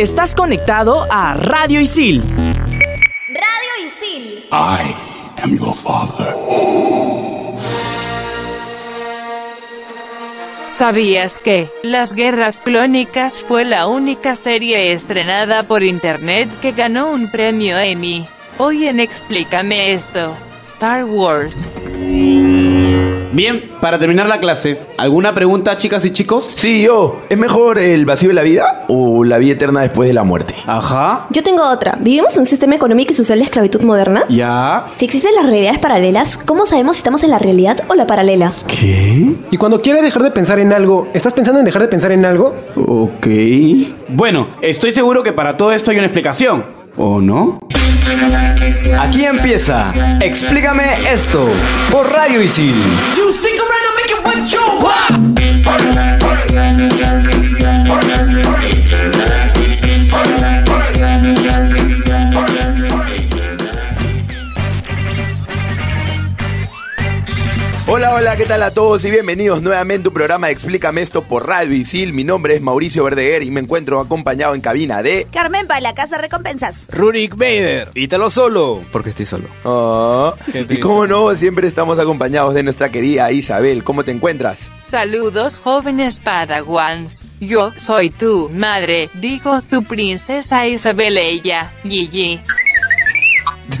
Estás conectado a Radio Isil. Radio Isil. I am your father. ¿Sabías que Las Guerras Clónicas fue la única serie estrenada por internet que ganó un premio Emmy? Hoy en Explícame esto, Star Wars. Bien, para terminar la clase, ¿alguna pregunta, chicas y chicos? Sí, yo. ¿Es mejor el vacío de la vida o la vida eterna después de la muerte? Ajá. Yo tengo otra. ¿Vivimos en un sistema económico y social de esclavitud moderna? Ya. Si existen las realidades paralelas, ¿cómo sabemos si estamos en la realidad o la paralela? ¿Qué? Y cuando quieres dejar de pensar en algo, ¿estás pensando en dejar de pensar en algo? Ok. Bueno, estoy seguro que para todo esto hay una explicación. ¿O no? Aquí empieza Explícame esto por Radio Isil. Hola, hola, ¿qué tal a todos y bienvenidos nuevamente a un programa de Explícame esto por Radio Isil. Mi nombre es Mauricio Verdeguer y me encuentro acompañado en cabina de... Carmen para la casa recompensas. Rurik Bader. Ítalo solo, porque estoy solo. Ah, y como no, siempre estamos acompañados de nuestra querida Isabel. ¿Cómo te encuentras? Saludos jóvenes Padawans. Yo soy tu madre, digo tu princesa Isabel ella, Gigi.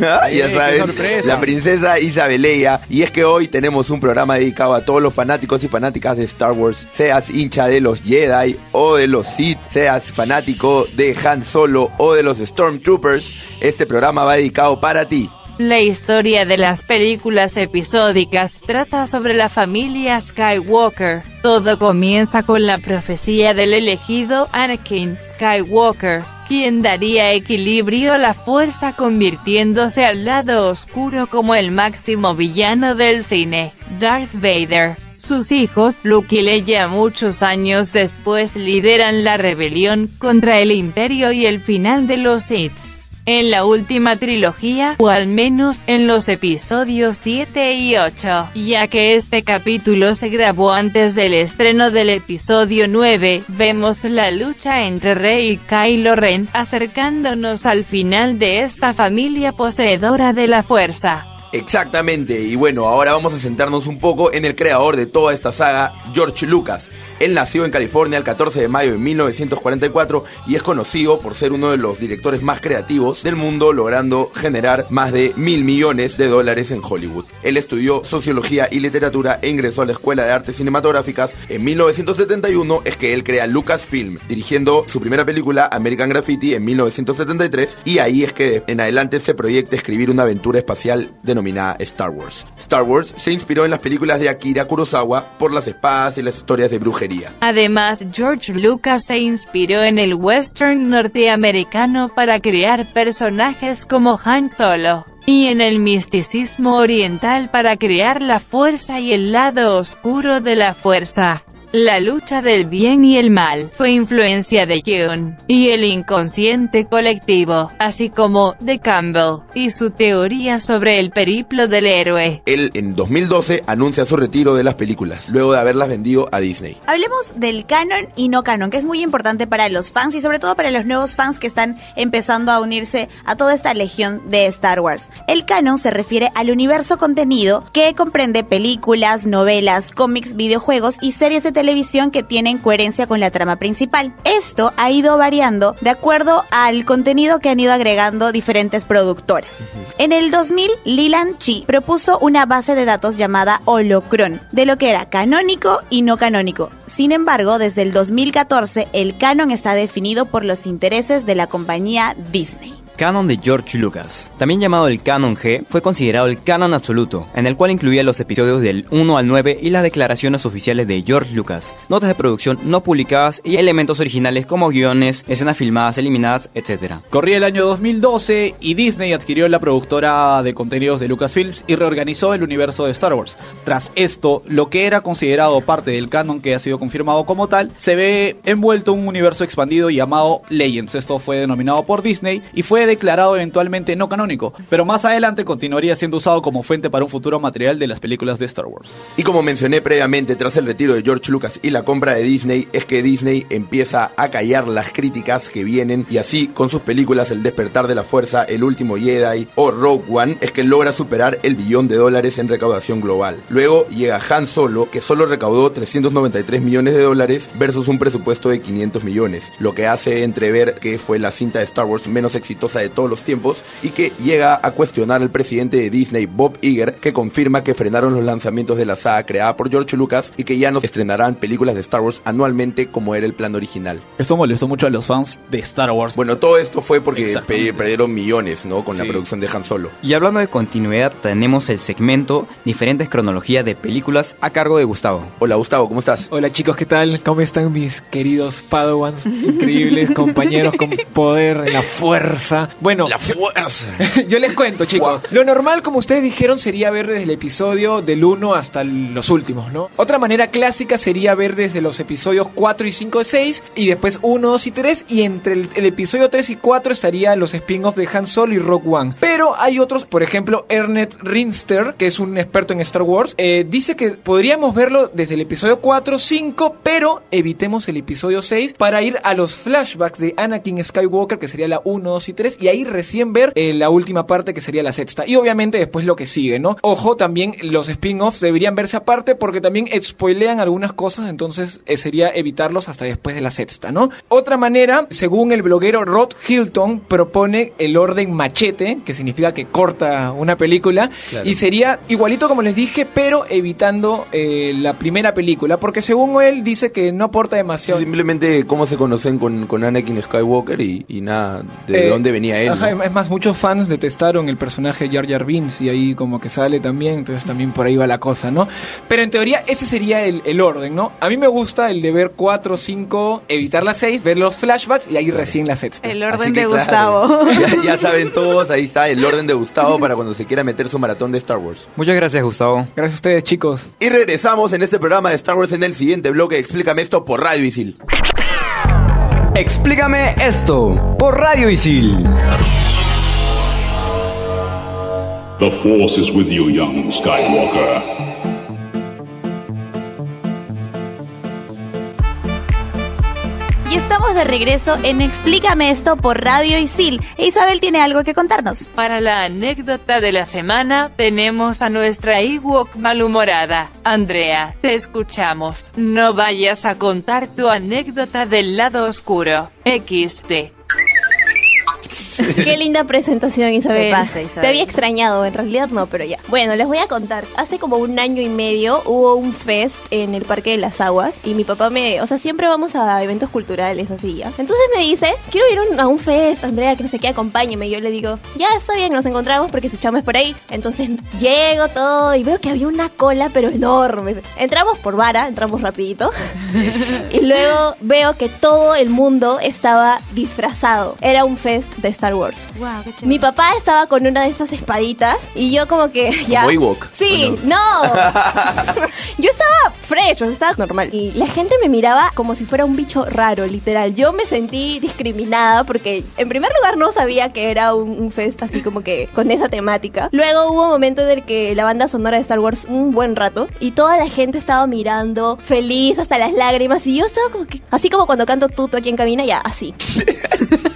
ya Ay, sabes, sorpresa. la princesa Isabeleia. Y es que hoy tenemos un programa dedicado a todos los fanáticos y fanáticas de Star Wars. Seas hincha de los Jedi o de los Sith, seas fanático de Han Solo o de los Stormtroopers, este programa va dedicado para ti. La historia de las películas episódicas trata sobre la familia Skywalker. Todo comienza con la profecía del elegido Anakin Skywalker, quien daría equilibrio a la fuerza convirtiéndose al lado oscuro como el máximo villano del cine, Darth Vader. Sus hijos, Luke y Leia muchos años después lideran la rebelión contra el imperio y el final de los Sith. En la última trilogía, o al menos en los episodios 7 y 8, ya que este capítulo se grabó antes del estreno del episodio 9, vemos la lucha entre Rey y Kylo Ren, acercándonos al final de esta familia poseedora de la fuerza. Exactamente, y bueno, ahora vamos a centrarnos un poco en el creador de toda esta saga, George Lucas. Él nació en California el 14 de mayo de 1944 y es conocido por ser uno de los directores más creativos del mundo, logrando generar más de mil millones de dólares en Hollywood. Él estudió sociología y literatura e ingresó a la Escuela de Artes Cinematográficas. En 1971 es que él crea Lucasfilm, dirigiendo su primera película American Graffiti en 1973 y ahí es que en adelante se proyecta escribir una aventura espacial denominada Star Wars. Star Wars se inspiró en las películas de Akira Kurosawa por las espadas y las historias de brujería. Además, George Lucas se inspiró en el western norteamericano para crear personajes como Han Solo, y en el misticismo oriental para crear la fuerza y el lado oscuro de la fuerza. La lucha del bien y el mal fue influencia de Jung y el inconsciente colectivo, así como de Campbell y su teoría sobre el periplo del héroe. Él en 2012 anuncia su retiro de las películas, luego de haberlas vendido a Disney. Hablemos del canon y no canon, que es muy importante para los fans y sobre todo para los nuevos fans que están empezando a unirse a toda esta legión de Star Wars. El canon se refiere al universo contenido que comprende películas, novelas, cómics, videojuegos y series de televisión que tienen coherencia con la trama principal. Esto ha ido variando de acuerdo al contenido que han ido agregando diferentes productoras. En el 2000, Lilan Chi propuso una base de datos llamada Holocron, de lo que era canónico y no canónico. Sin embargo, desde el 2014, el canon está definido por los intereses de la compañía Disney. Canon de George Lucas, también llamado el Canon G, fue considerado el canon absoluto, en el cual incluía los episodios del 1 al 9 y las declaraciones oficiales de George Lucas, notas de producción no publicadas y elementos originales como guiones, escenas filmadas, eliminadas, etc. Corría el año 2012 y Disney adquirió la productora de contenidos de Lucasfilms y reorganizó el universo de Star Wars. Tras esto, lo que era considerado parte del canon que ha sido confirmado como tal, se ve envuelto en un universo expandido llamado Legends. Esto fue denominado por Disney y fue declarado eventualmente no canónico, pero más adelante continuaría siendo usado como fuente para un futuro material de las películas de Star Wars. Y como mencioné previamente, tras el retiro de George Lucas y la compra de Disney, es que Disney empieza a callar las críticas que vienen y así con sus películas El despertar de la fuerza, El último Jedi o Rogue One, es que logra superar el billón de dólares en recaudación global. Luego llega Han Solo, que solo recaudó 393 millones de dólares versus un presupuesto de 500 millones, lo que hace entrever que fue la cinta de Star Wars menos exitosa de todos los tiempos y que llega a cuestionar al presidente de Disney, Bob Iger, que confirma que frenaron los lanzamientos de la saga creada por George Lucas y que ya no se estrenarán películas de Star Wars anualmente como era el plan original. Esto molestó mucho a los fans de Star Wars. Bueno, todo esto fue porque perdieron millones, ¿no? Con la producción de Han Solo. Y hablando de continuidad, tenemos el segmento Diferentes cronologías de películas a cargo de Gustavo. Hola Gustavo, ¿cómo estás? Hola chicos, ¿qué tal? ¿Cómo están mis queridos Padawans? Increíbles compañeros con poder, la fuerza. Bueno, La fuerza. yo les cuento chicos. Lo normal, como ustedes dijeron, sería ver desde el episodio del 1 hasta los últimos, ¿no? Otra manera clásica sería ver desde los episodios 4 y 5 y 6 y después 1, 2 y 3 y entre el, el episodio 3 y 4 estarían los spin-offs de Han Solo y Rogue One. Pero hay otros, por ejemplo, Ernest Rinster, que es un experto en Star Wars, eh, dice que podríamos verlo desde el episodio 4, 5, pero evitemos el episodio 6 para ir a los flashbacks de Anakin Skywalker, que sería la 1, 2 y 3, y ahí recién ver eh, la última parte, que sería la sexta. Y obviamente después lo que sigue, ¿no? Ojo, también los spin-offs deberían verse aparte porque también spoilean algunas cosas, entonces eh, sería evitarlos hasta después de la sexta, ¿no? Otra manera, según el bloguero Rod Hilton, propone el orden machete, que significa que corta una película, Claro. y sería igualito como les dije, pero evitando eh, la primera película, porque según él dice que no aporta demasiado. Simplemente cómo se conocen con, con Anakin Skywalker y, y nada, de dónde venía él. ajá, ¿no? Es más, muchos fans detestaron el personaje de Jar Jar Binks y ahí como que sale también, entonces también por ahí va la cosa, ¿no? Pero en teoría ese sería el, el orden, ¿no? A mí me gusta el de ver 4, 5, evitar las 6, ver los flashbacks y ahí recién la sexta. El orden que, de claro, Gustavo. Ya, ya saben todos, ahí está el orden de Gustavo para cuando se quiera meter su maratón de Star Wars. Muchas gracias, Gustavo. Gracias a ustedes, chicos. Y regresamos en este programa de Star Wars en el siguiente bloque. Explícame esto por Radio Isil. Explícame esto por Radio Isil. The Force is with you, young Skywalker. De regreso en Explícame esto por Radio Isil. E Isabel tiene algo que contarnos. Para la anécdota de la semana, tenemos a nuestra Ewok malhumorada. Andrea, te escuchamos. No vayas a contar tu anécdota del lado oscuro. XD. Qué linda presentación, Isabel. Se pasa, Isabel. Te había extrañado, en realidad no, pero ya. Bueno, les voy a contar. Hace como un año y medio hubo un fest en el Parque de las Aguas y mi papá me, o sea, siempre vamos a eventos culturales así ya. Entonces me dice, quiero ir un- a un fest, Andrea, que no sé qué, acompáñeme. Y yo le digo, ya está bien, nos encontramos porque su chama es por ahí. Entonces llego todo y veo que había una cola, pero enorme. Entramos por vara, entramos rapidito. y luego veo que todo el mundo estaba disfrazado. Era un fest de Star Wars. Wow, qué. Mi papá estaba con una de esas espaditas y yo como que ya... Como Ewok, Sí, ¿o no. yo estaba fresh, o sea, estaba normal. Y la gente me miraba como si fuera un bicho raro, literal. Yo me sentí discriminada porque en primer lugar no sabía que era un, un fest así como que con esa temática. Luego hubo un momento en el que la banda sonora de Star Wars un buen rato y toda la gente estaba mirando feliz hasta las lágrimas y yo estaba como que así como cuando canto tuto aquí en cabina ya así.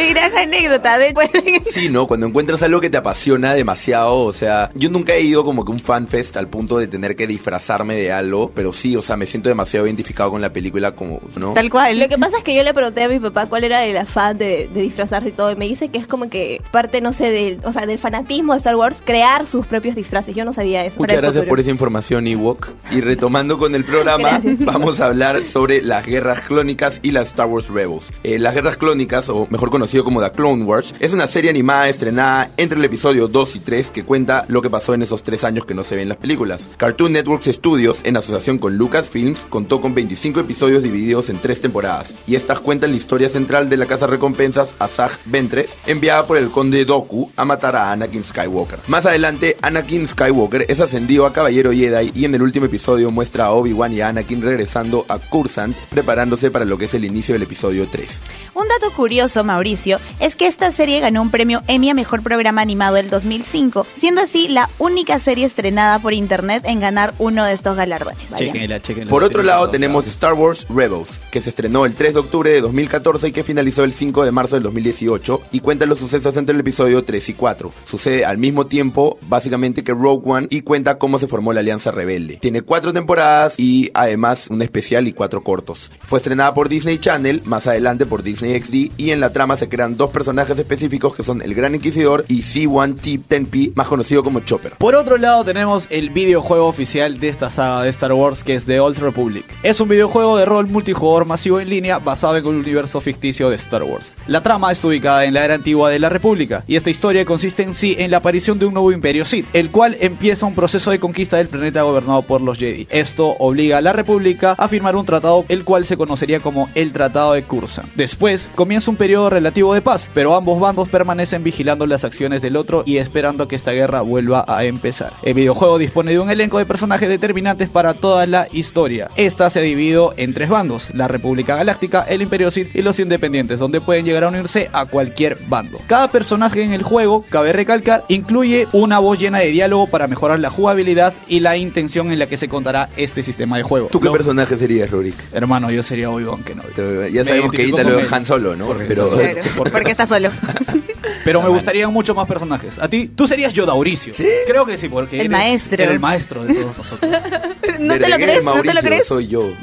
Qué gran anécdota. Después Sí, ¿no? Cuando encuentras algo que te apasiona demasiado, o sea, yo nunca he ido como que un fanfest al punto de tener que disfrazarme de algo, pero sí, o sea, me siento demasiado identificado con la película como, ¿no? Tal cual. Lo que pasa es que yo le pregunté a mi papá cuál era el afán de, de disfrazarse y todo. Y me dice que es como que parte, no sé, del, o sea, del fanatismo de Star Wars, crear sus propios disfraces. Yo no sabía eso. Muchas gracias futuro. por esa información, Ewok. Y retomando con el programa, Gracias, vamos a hablar sobre las guerras clónicas y las Star Wars Rebels. Eh, las guerras clónicas, o mejor como The Clone Wars, es una serie animada estrenada entre el episodio 2 y 3 que cuenta lo que pasó en esos tres años que no se ven las películas. Cartoon Network Studios, en asociación con Lucasfilms, contó con 25 episodios divididos en tres temporadas. Y estas cuentan la historia central de la casa recompensas Asajj Ventress, enviada por el conde Doku a matar a Anakin Skywalker. Más adelante, Anakin Skywalker es ascendido a Caballero Jedi y en el último episodio muestra a Obi-Wan y a Anakin regresando a Cursant, preparándose para lo que es el inicio del episodio 3. Un dato curioso Mauricio, es que esta serie ganó un premio Emmy a Mejor Programa Animado del 2005, siendo así la única serie estrenada por internet en ganar uno de estos galardones. Vaya. Chequenla, chequenla. Por otro lado tenemos Star Wars Rebels, que se estrenó el 3 de octubre de 2014 y que finalizó el 5 de marzo del 2018 y cuenta los sucesos entre el episodio 3 y 4. Sucede al mismo tiempo, básicamente, que Rogue One y cuenta cómo se formó la Alianza Rebelde. Tiene cuatro temporadas y además un especial y cuatro cortos. Fue estrenada por Disney Channel, más adelante por Disney XD y en la trama se crean dos personajes específicos que son el Gran Inquisidor y C1T10P, más conocido como Chopper. Por otro lado tenemos el videojuego oficial de esta saga de Star Wars que es The Old Republic. Es un videojuego de rol multijugador masivo en línea basado en un universo ficticio de Star Wars. La trama está ubicada en la era antigua de la República y esta historia consiste en sí en la aparición de un nuevo imperio Sith, el cual empieza un proceso de conquista del planeta gobernado por los Jedi. Esto obliga a la República a firmar un tratado el cual se conocería como el Tratado de Cursa. Después comienza un periodo relativo de paz, pero ambos bandos permanecen vigilando las acciones del otro y esperando que esta guerra vuelva a empezar. El videojuego dispone de un elenco de personajes determinantes para toda la historia. Esta se ha dividido en tres bandos, la República Galáctica, el Imperio Sith y los Independientes, donde pueden llegar a unirse a cualquier bando. Cada personaje en el juego, cabe recalcar, incluye una voz llena de diálogo para mejorar la jugabilidad y la intención en la que se contará este sistema de juego. ¿Tú qué Lo- personaje serías, Rurik? Hermano, yo sería Obi-Wan Kenobi. Ya sabemos que Ita lo. Han Solo, ¿no? Porque Pero, está solo. Porque está solo. Pero me gustarían mucho más personajes. A ti, tú serías Yodauricio. ¿Sí? Creo que sí, porque El eres- maestro. eres el maestro de todos nosotros. ¿No te lo crees? ¿No te lo Mauricio, crees? soy yo.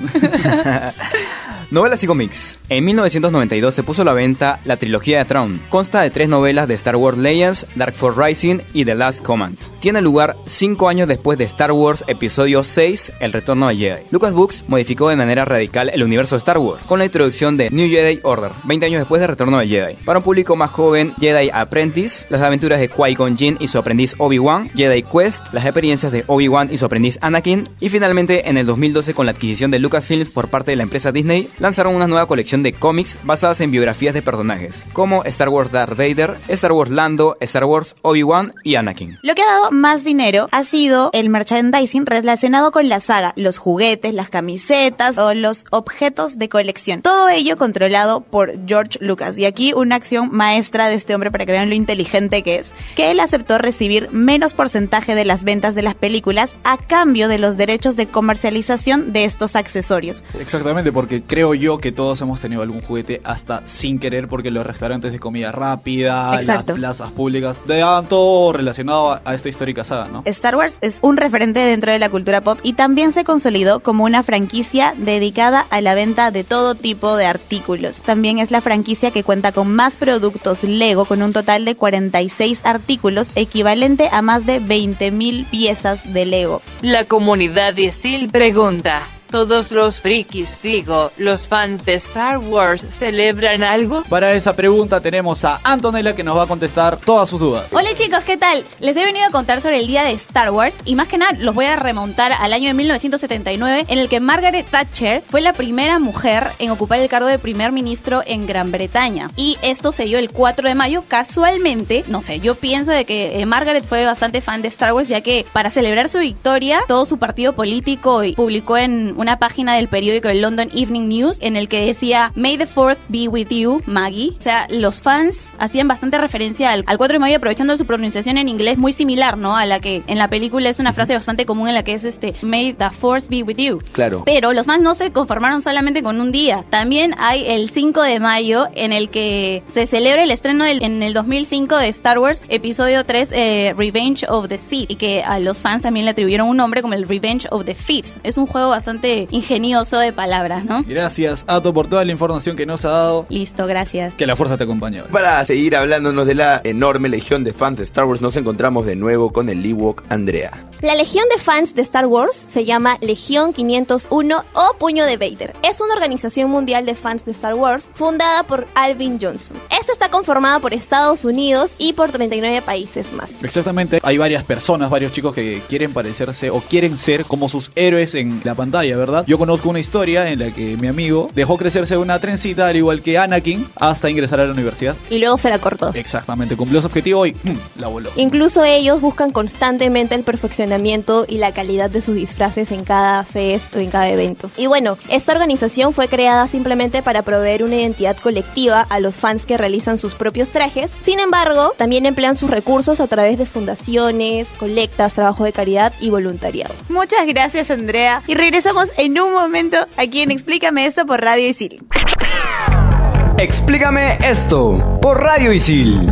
Novelas y cómics. En 1992 se puso a la venta la trilogía de Tron. Consta de tres novelas de Star Wars Legends, Dark Force Rising y The Last Command. Tiene lugar cinco años después de Star Wars Episodio 6, El Retorno de Jedi. Lucas Books modificó de manera radical el universo de Star Wars, con la introducción de New Jedi Order, 20 años después de Retorno de Jedi. Para un público más joven, Jedi Apprentice, las aventuras de Qui-Gon Jinn y su aprendiz Obi-Wan, Jedi Quest, las experiencias de Obi-Wan y su aprendiz Anakin, y finalmente en el 2012 con la adquisición de Lucasfilms por parte de la empresa Disney, lanzaron una nueva colección de cómics basadas en biografías de personajes, como Star Wars Darth Vader, Star Wars Lando, Star Wars Obi-Wan y Anakin. Lo que ha dado más dinero ha sido el merchandising relacionado con la saga, los juguetes, las camisetas o los objetos de colección. Todo ello controlado por George Lucas. Y aquí una acción maestra de este hombre para que vean lo inteligente que es, que él aceptó recibir menos porcentaje de las ventas de las películas a cambio de los derechos de comercialización de estos accesorios. Exactamente, porque creo yo que todos hemos tenido algún juguete hasta sin querer, porque los restaurantes de comida rápida, Exacto. las plazas públicas, te daban todo relacionado a, a esta histórica saga, ¿no? Star Wars es un referente dentro de la cultura pop y también se consolidó como una franquicia dedicada a la venta de todo tipo de artículos. También es la franquicia que cuenta con más productos Lego con un total de 46 artículos equivalente a más de 20.000 piezas de Lego. La comunidad de Sil pregunta. ¿Todos los frikis, digo, los fans de Star Wars celebran algo? Para esa pregunta tenemos a Antonella que nos va a contestar todas sus dudas. Hola chicos, ¿qué tal? Les he venido a contar sobre el día de Star Wars y más que nada los voy a remontar al año de 1979 en el que Margaret Thatcher fue la primera mujer en ocupar el cargo de primer ministro en Gran Bretaña. Y esto se dio el 4 de mayo casualmente, no sé, yo pienso de que eh, Margaret fue bastante fan de Star Wars ya que para celebrar su victoria todo su partido político y publicó en una página del periódico el London Evening News en el que decía May the 4th be with you, Maggie. O sea, los fans hacían bastante referencia al, al 4 de mayo aprovechando su pronunciación en inglés muy similar, ¿no? A la que en la película es una frase bastante común en la que es este May the force be with you. Claro. Pero los fans no se conformaron solamente con un día. También hay el 5 de mayo en el que se celebra el estreno del- en el 2005 de Star Wars episodio 3 eh, Revenge of the Sith y que a los fans también le atribuyeron un nombre como el Revenge of the Fifth. Es un juego bastante ingenioso de palabras, ¿no? Gracias, Ato, por toda la información que nos ha dado. Listo, gracias. Que la fuerza te acompañe. Para seguir hablándonos de la enorme legión de fans de Star Wars, nos encontramos de nuevo con el Ewok Andrea. La legión de fans de Star Wars se llama Legión 501 o Puño de Vader. Es una organización mundial de fans de Star Wars fundada por Alvin Johnson. Esta está conformada por Estados Unidos y por 39 países más. Exactamente, hay varias personas, varios chicos que quieren parecerse o quieren ser como sus héroes en la pantalla, ¿verdad? Yo conozco una historia en la que mi amigo dejó crecerse una trencita al igual que Anakin hasta ingresar a la universidad. Y luego se la cortó. Exactamente, cumplió su objetivo y la voló. Incluso ellos buscan constantemente el perfeccionamiento y la calidad de sus disfraces en cada fest o en cada evento. Y bueno, esta organización fue creada simplemente para proveer una identidad colectiva a los fans que realizan sus propios trajes. Sin embargo, también emplean sus recursos a través de fundaciones, colectas, trabajo de caridad y voluntariado. Muchas gracias, Andrea. Y regresamos en un momento aquí en Explícame esto por Radio Isil. Explícame esto por Radio Isil.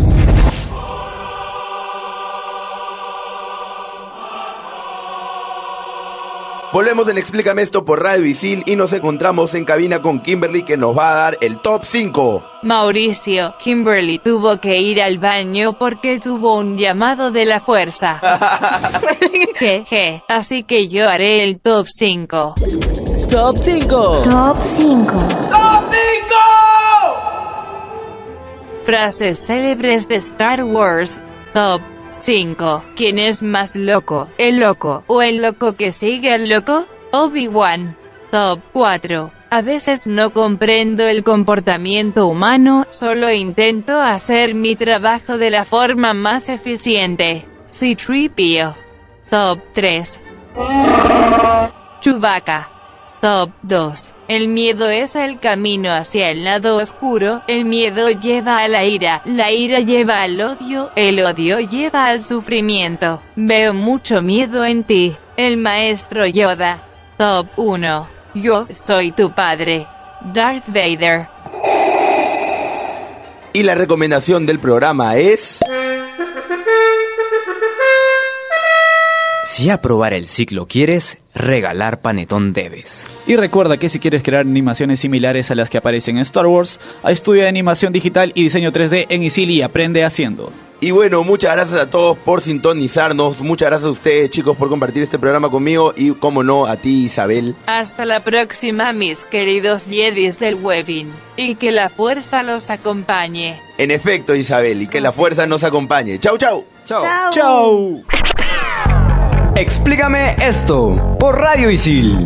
Volvemos en Explícame esto por Radio Isil y nos encontramos en cabina con Kimberly que nos va a dar el top 5. Mauricio, Kimberly tuvo que ir al baño porque tuvo un llamado de la fuerza. Jeje, así que yo haré el top 5. Top 5. Top 5. ¡Top 5! Frases célebres de Star Wars. Top 5. ¿Quién es más loco? ¿El loco o el loco que sigue al loco? Obi-Wan. Top 4. A veces no comprendo el comportamiento humano, solo intento hacer mi trabajo de la forma más eficiente. C-3PO. Top 3. Chewbacca. Top 2. El miedo es el camino hacia el lado oscuro, el miedo lleva a la ira, la ira lleva al odio, el odio lleva al sufrimiento. Veo mucho miedo en ti, el maestro Yoda. Top 1. Yo soy tu padre. Darth Vader. Y la recomendación del programa es... Si aprobar el ciclo quieres, regalar panetón debes. Y recuerda que si quieres crear animaciones similares a las que aparecen en Star Wars, estudia animación digital y diseño 3D en Isil y aprende haciendo. Y bueno, muchas gracias a todos por sintonizarnos. Muchas gracias a ustedes, chicos, por compartir este programa conmigo. Y, como no, a ti, Isabel. Hasta la próxima, mis queridos Jedis del Webin. Y que la fuerza los acompañe. En efecto, Isabel, y que la fuerza nos acompañe. Chau, chau. Chao. ¡Chao! Explícame esto por Radio Isil.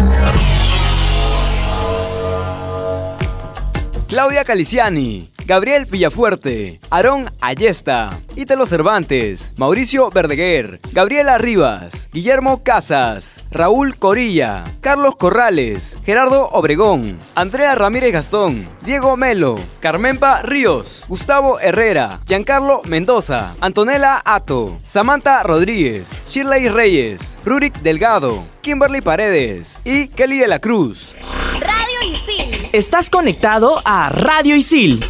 Claudia Caliciani, Gabriel Villafuerte, Aarón Ayesta, Ítalo Cervantes, Mauricio Verdeguer, Gabriela Rivas, Guillermo Casas, Raúl Corilla, Carlos Corrales, Gerardo Obregón, Andrea Ramírez Gastón, Diego Melo, Carmenpa Ríos, Gustavo Herrera, Giancarlo Mendoza, Antonella Ato, Samantha Rodríguez, Shirley Reyes, Rurik Delgado, Kimberly Paredes y Kelly de la Cruz. Estás conectado a Radio Isil